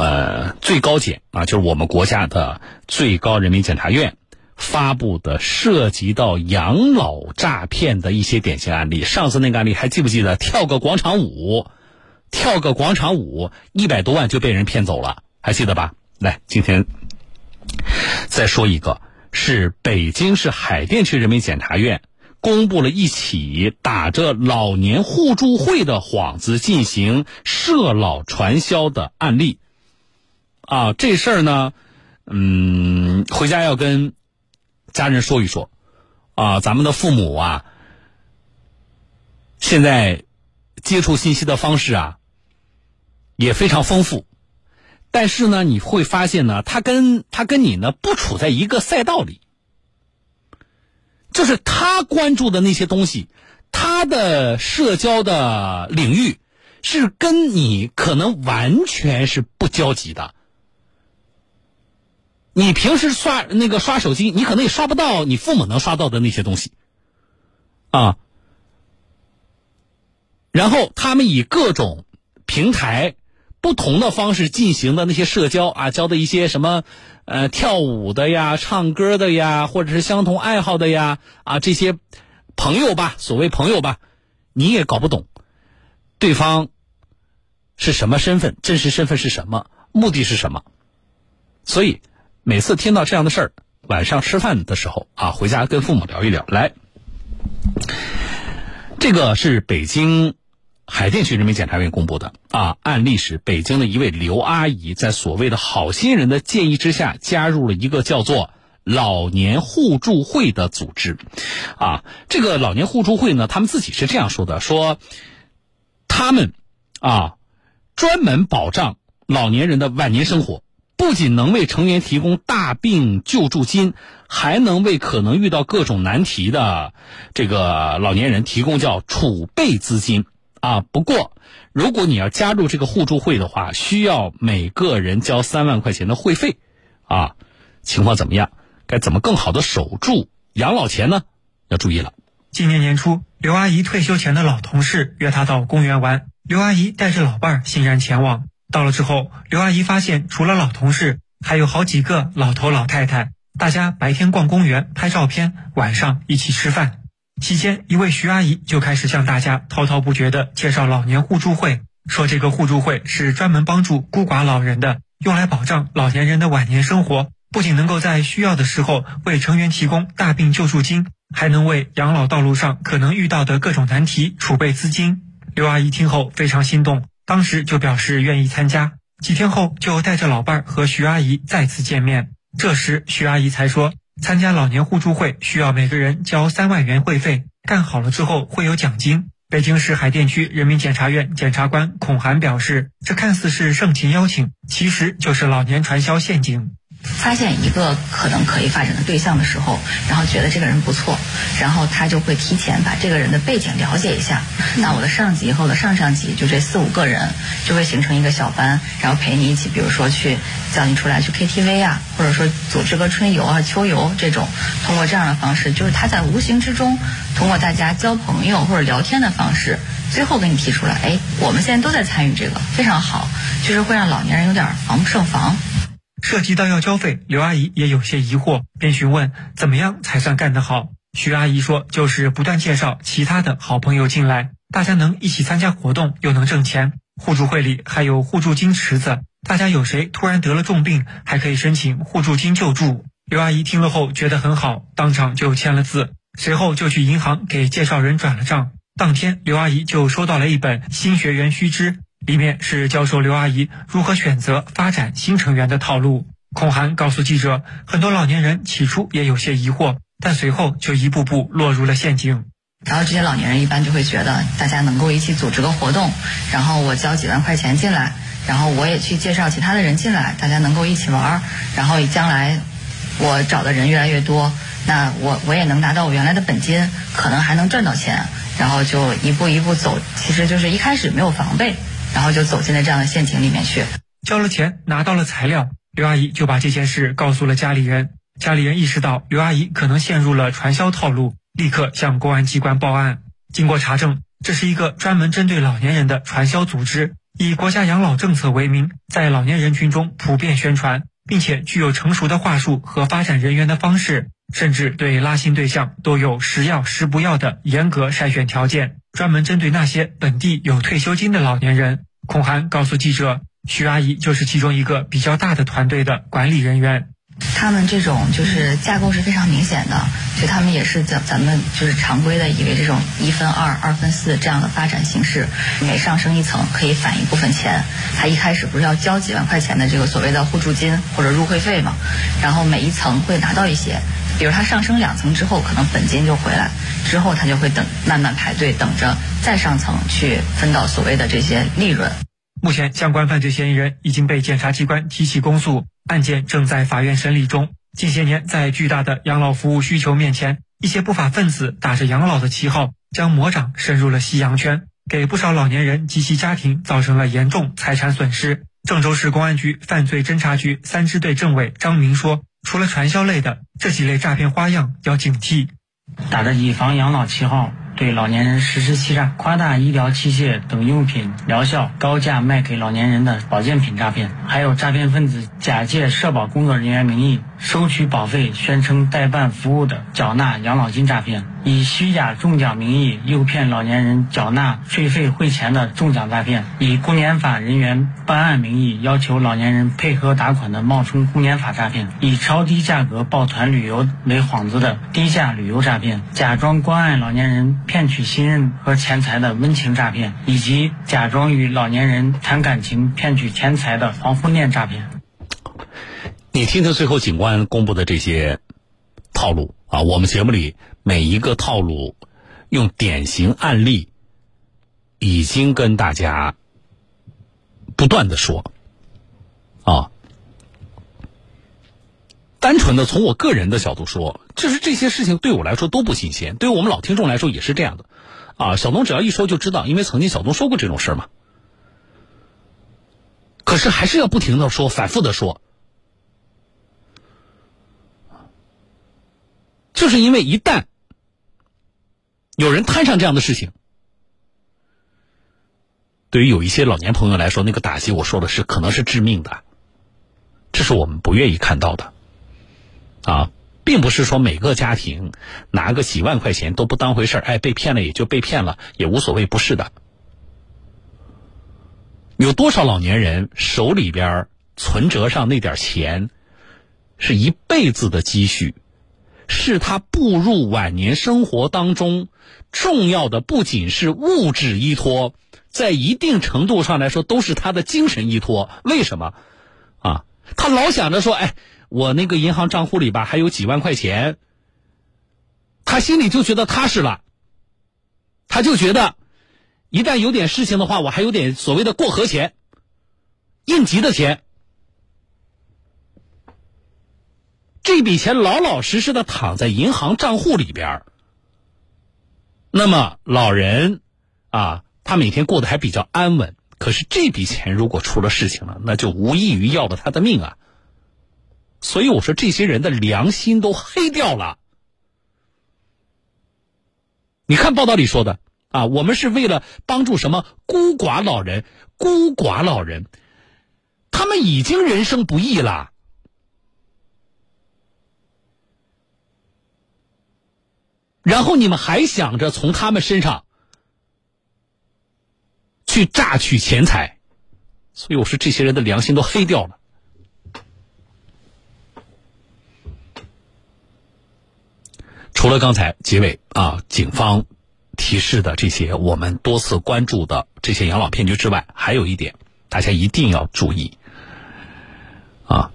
呃最高检啊，就是我们国家的最高人民检察院发布的涉及到养老诈骗的一些典型案例。上次那个案例还记不记得？跳个广场舞，跳个广场舞，一百多万就被人骗走了，还记得吧？来，今天再说一个，是北京市海淀区人民检察院。公布了一起打着老年互助会的幌子进行涉老传销的案例，啊，这事儿呢，嗯，回家要跟家人说一说，啊，咱们的父母啊，现在接触信息的方式啊也非常丰富，但是呢，你会发现呢，他跟他跟你呢不处在一个赛道里。就是他关注的那些东西，他的社交的领域是跟你可能完全是不交集的。你平时刷那个刷手机，你可能也刷不到你父母能刷到的那些东西，啊。然后他们以各种平台。不同的方式进行的那些社交啊，交的一些什么，呃，跳舞的呀，唱歌的呀，或者是相同爱好的呀，啊，这些朋友吧，所谓朋友吧，你也搞不懂，对方是什么身份，真实身份是什么，目的是什么，所以每次听到这样的事儿，晚上吃饭的时候啊，回家跟父母聊一聊。来，这个是北京。海淀区人民检察院公布的啊案例是北京的一位刘阿姨在所谓的好心人的建议之下加入了一个叫做老年互助会的组织，啊，这个老年互助会呢，他们自己是这样说的：说他们啊专门保障老年人的晚年生活，不仅能为成员提供大病救助金，还能为可能遇到各种难题的这个老年人提供叫储备资金。啊，不过，如果你要加入这个互助会的话，需要每个人交三万块钱的会费，啊，情况怎么样？该怎么更好的守住养老钱呢？要注意了。今年年初，刘阿姨退休前的老同事约她到公园玩，刘阿姨带着老伴儿欣然前往。到了之后，刘阿姨发现除了老同事，还有好几个老头老太太，大家白天逛公园拍照片，晚上一起吃饭。期间，一位徐阿姨就开始向大家滔滔不绝地介绍老年互助会，说这个互助会是专门帮助孤寡老人的，用来保障老年人的晚年生活。不仅能够在需要的时候为成员提供大病救助金，还能为养老道路上可能遇到的各种难题储备资金。刘阿姨听后非常心动，当时就表示愿意参加。几天后，就带着老伴儿和徐阿姨再次见面。这时，徐阿姨才说。参加老年互助会需要每个人交三万元会费，干好了之后会有奖金。北京市海淀区人民检察院检察官孔涵表示，这看似是盛情邀请，其实就是老年传销陷阱。发现一个可能可以发展的对象的时候，然后觉得这个人不错，然后他就会提前把这个人的背景了解一下。那我的上级和我的上上级，就这四五个人，就会形成一个小班，然后陪你一起，比如说去叫你出来去 KTV 啊，或者说组织个春游啊、秋游这种。通过这样的方式，就是他在无形之中，通过大家交朋友或者聊天的方式，最后给你提出来，哎，我们现在都在参与这个，非常好，就是会让老年人有点防不胜防。涉及到要交费，刘阿姨也有些疑惑，便询问怎么样才算干得好。徐阿姨说，就是不断介绍其他的好朋友进来，大家能一起参加活动，又能挣钱。互助会里还有互助金池子，大家有谁突然得了重病，还可以申请互助金救助。刘阿姨听了后觉得很好，当场就签了字，随后就去银行给介绍人转了账。当天，刘阿姨就收到了一本《新学员须知》。里面是教授刘阿姨如何选择发展新成员的套路。孔涵告诉记者，很多老年人起初也有些疑惑，但随后就一步步落入了陷阱。然后这些老年人一般就会觉得，大家能够一起组织个活动，然后我交几万块钱进来，然后我也去介绍其他的人进来，大家能够一起玩儿，然后将来我找的人越来越多，那我我也能拿到我原来的本金，可能还能赚到钱，然后就一步一步走，其实就是一开始没有防备。然后就走进了这样的陷阱里面去，交了钱拿到了材料，刘阿姨就把这件事告诉了家里人。家里人意识到刘阿姨可能陷入了传销套路，立刻向公安机关报案。经过查证，这是一个专门针对老年人的传销组织，以国家养老政策为名，在老年人群中普遍宣传，并且具有成熟的话术和发展人员的方式，甚至对拉新对象都有时要时不要的严格筛选条件，专门针对那些本地有退休金的老年人。孔涵告诉记者，徐阿姨就是其中一个比较大的团队的管理人员。他们这种就是架构是非常明显的，就他们也是咱咱们就是常规的以为这种一分二、二分四这样的发展形式，每上升一层可以返一部分钱。他一开始不是要交几万块钱的这个所谓的互助金或者入会费嘛，然后每一层会拿到一些，比如他上升两层之后，可能本金就回来，之后他就会等慢慢排队等着再上层去分到所谓的这些利润。目前，相关犯罪嫌疑人已经被检察机关提起公诉。案件正在法院审理中。近些年，在巨大的养老服务需求面前，一些不法分子打着养老的旗号，将魔掌伸入了夕阳圈，给不少老年人及其家庭造成了严重财产损失。郑州市公安局犯罪侦查局三支队政委张明说：“除了传销类的，这几类诈骗花样要警惕，打着以房养老旗号。”对老年人实施欺诈、夸大医疗器械等用品疗效，高价卖给老年人的保健品诈骗，还有诈骗分子假借社保工作人员名义收取保费，宣称代办服务的缴纳养老金诈骗。以虚假中奖名义诱骗老年人缴纳税费汇钱的中奖诈骗，以公检法人员办案名义要求老年人配合打款的冒充公检法诈骗，以超低价格抱团旅游为幌子的低价旅游诈骗，假装关爱老年人骗取信任和钱财的温情诈骗，以及假装与老年人谈感情骗取钱财的黄昏恋诈骗。你听听最后警官公布的这些套路啊，我们节目里。每一个套路，用典型案例，已经跟大家不断的说，啊，单纯的从我个人的角度说，就是这些事情对我来说都不新鲜，对于我们老听众来说也是这样的，啊，小东只要一说就知道，因为曾经小东说过这种事嘛，可是还是要不停的说，反复的说。就是因为一旦有人摊上这样的事情，对于有一些老年朋友来说，那个打击我说的是可能是致命的，这是我们不愿意看到的。啊，并不是说每个家庭拿个几万块钱都不当回事儿，哎，被骗了也就被骗了，也无所谓，不是的。有多少老年人手里边存折上那点钱，是一辈子的积蓄？是他步入晚年生活当中重要的，不仅是物质依托，在一定程度上来说，都是他的精神依托。为什么？啊，他老想着说，哎，我那个银行账户里吧还有几万块钱，他心里就觉得踏实了。他就觉得，一旦有点事情的话，我还有点所谓的过河钱、应急的钱。这笔钱老老实实的躺在银行账户里边那么老人啊，他每天过得还比较安稳。可是这笔钱如果出了事情了，那就无异于要了他的命啊！所以我说，这些人的良心都黑掉了。你看报道里说的啊，我们是为了帮助什么孤寡老人？孤寡老人，他们已经人生不易了。然后你们还想着从他们身上去榨取钱财，所以我说这些人的良心都黑掉了。除了刚才结尾啊，警方提示的这些我们多次关注的这些养老骗局之外，还有一点大家一定要注意啊，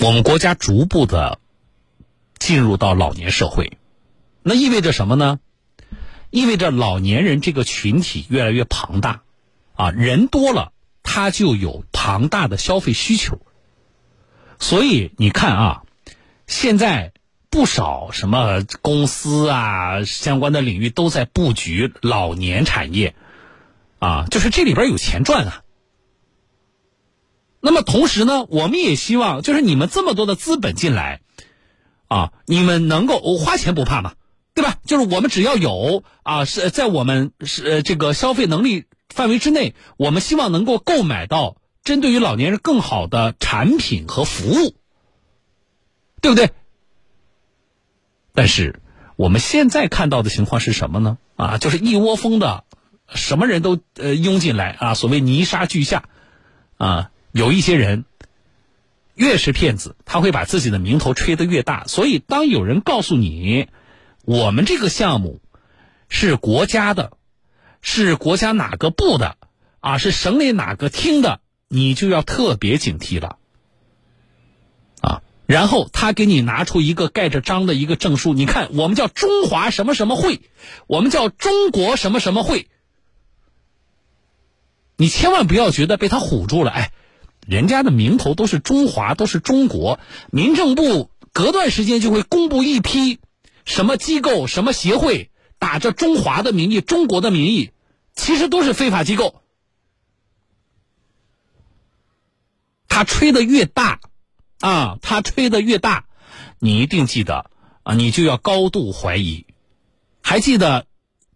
我们国家逐步的进入到老年社会。那意味着什么呢？意味着老年人这个群体越来越庞大，啊，人多了，他就有庞大的消费需求。所以你看啊，现在不少什么公司啊，相关的领域都在布局老年产业，啊，就是这里边有钱赚啊。那么同时呢，我们也希望，就是你们这么多的资本进来，啊，你们能够花钱不怕嘛？对吧？就是我们只要有啊，是在我们是这个消费能力范围之内，我们希望能够购买到针对于老年人更好的产品和服务，对不对？但是我们现在看到的情况是什么呢？啊，就是一窝蜂的，什么人都呃拥进来啊，所谓泥沙俱下，啊，有一些人越是骗子，他会把自己的名头吹得越大。所以，当有人告诉你我们这个项目是国家的，是国家哪个部的，啊，是省里哪个厅的，你就要特别警惕了。啊然后他给你拿出一个盖着章的一个证书，你看，我们叫中华什么什么会，我们叫中国什么什么会。你千万不要觉得被他唬住了，哎，人家的名头都是中华，都是中国。民政部隔段时间就会公布一批什么机构、什么协会，打着中华的名义、中国的名义，其实都是非法机构。他吹的越大。啊，他吹的越大，你一定记得啊，你就要高度怀疑。还记得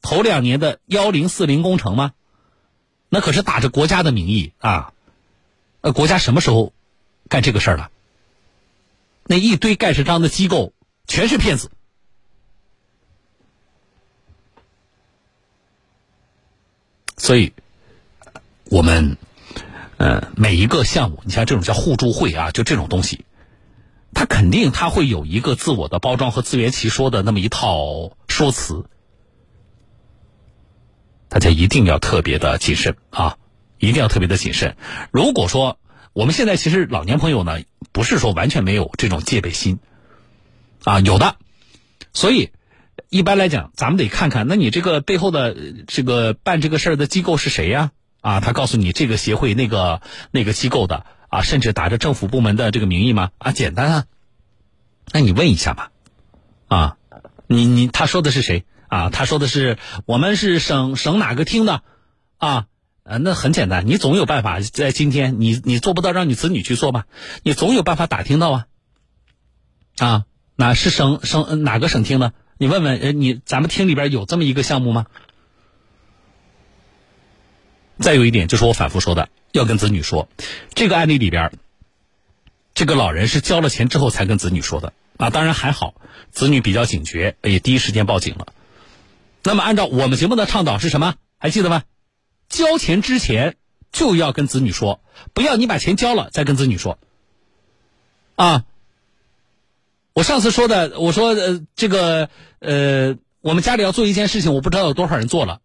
头两年的幺零四零工程吗？那可是打着国家的名义啊，呃，国家什么时候干这个事儿了？那一堆盖世章的机构全是骗子，所以我们。呃，每一个项目，你像这种叫互助会啊，就这种东西，它肯定它会有一个自我的包装和自圆其说的那么一套说辞，大家一定要特别的谨慎啊，一定要特别的谨慎。如果说我们现在其实老年朋友呢，不是说完全没有这种戒备心啊，有的，所以 一般来讲，咱们得看看，那你这个背后的这个办这个事儿的机构是谁呀？啊，他告诉你这个协会、那个那个机构的啊，甚至打着政府部门的这个名义吗？啊，简单啊，那你问一下吧，啊，你你他说的是谁啊？他说的是我们是省省哪个厅的，啊，呃，那很简单，你总有办法在今天，你你做不到，让你子女去做吧，你总有办法打听到啊，啊，哪是省省哪个省厅的？你问问，呃，你咱们厅里边有这么一个项目吗？再有一点就是我反复说的，要跟子女说，这个案例里边，这个老人是交了钱之后才跟子女说的啊。当然还好，子女比较警觉，也第一时间报警了。那么按照我们节目的倡导是什么？还记得吗？交钱之前就要跟子女说，不要你把钱交了再跟子女说。啊，我上次说的，我说呃这个呃我们家里要做一件事情，我不知道有多少人做了。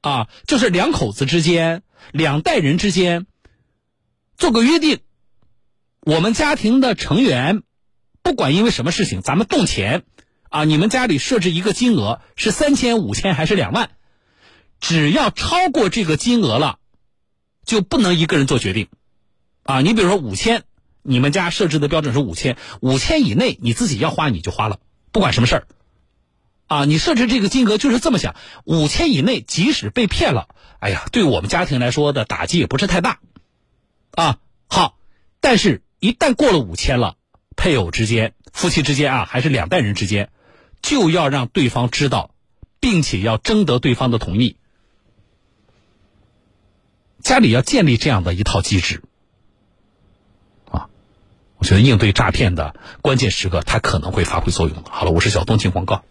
啊，就是两口子之间、两代人之间做个约定，我们家庭的成员，不管因为什么事情，咱们动钱，啊，你们家里设置一个金额是三千、五千还是两万，只要超过这个金额了，就不能一个人做决定，啊，你比如说五千，你们家设置的标准是五千，五千以内你自己要花你就花了，不管什么事儿。啊，你设置这个金额就是这么想，五千以内，即使被骗了，哎呀，对我们家庭来说的打击也不是太大，啊，好，但是一旦过了五千了，配偶之间、夫妻之间啊，还是两代人之间，就要让对方知道，并且要征得对方的同意，家里要建立这样的一套机制，我觉得应对诈骗的关键时刻，它可能会发挥作用好了，我是小东，进广告。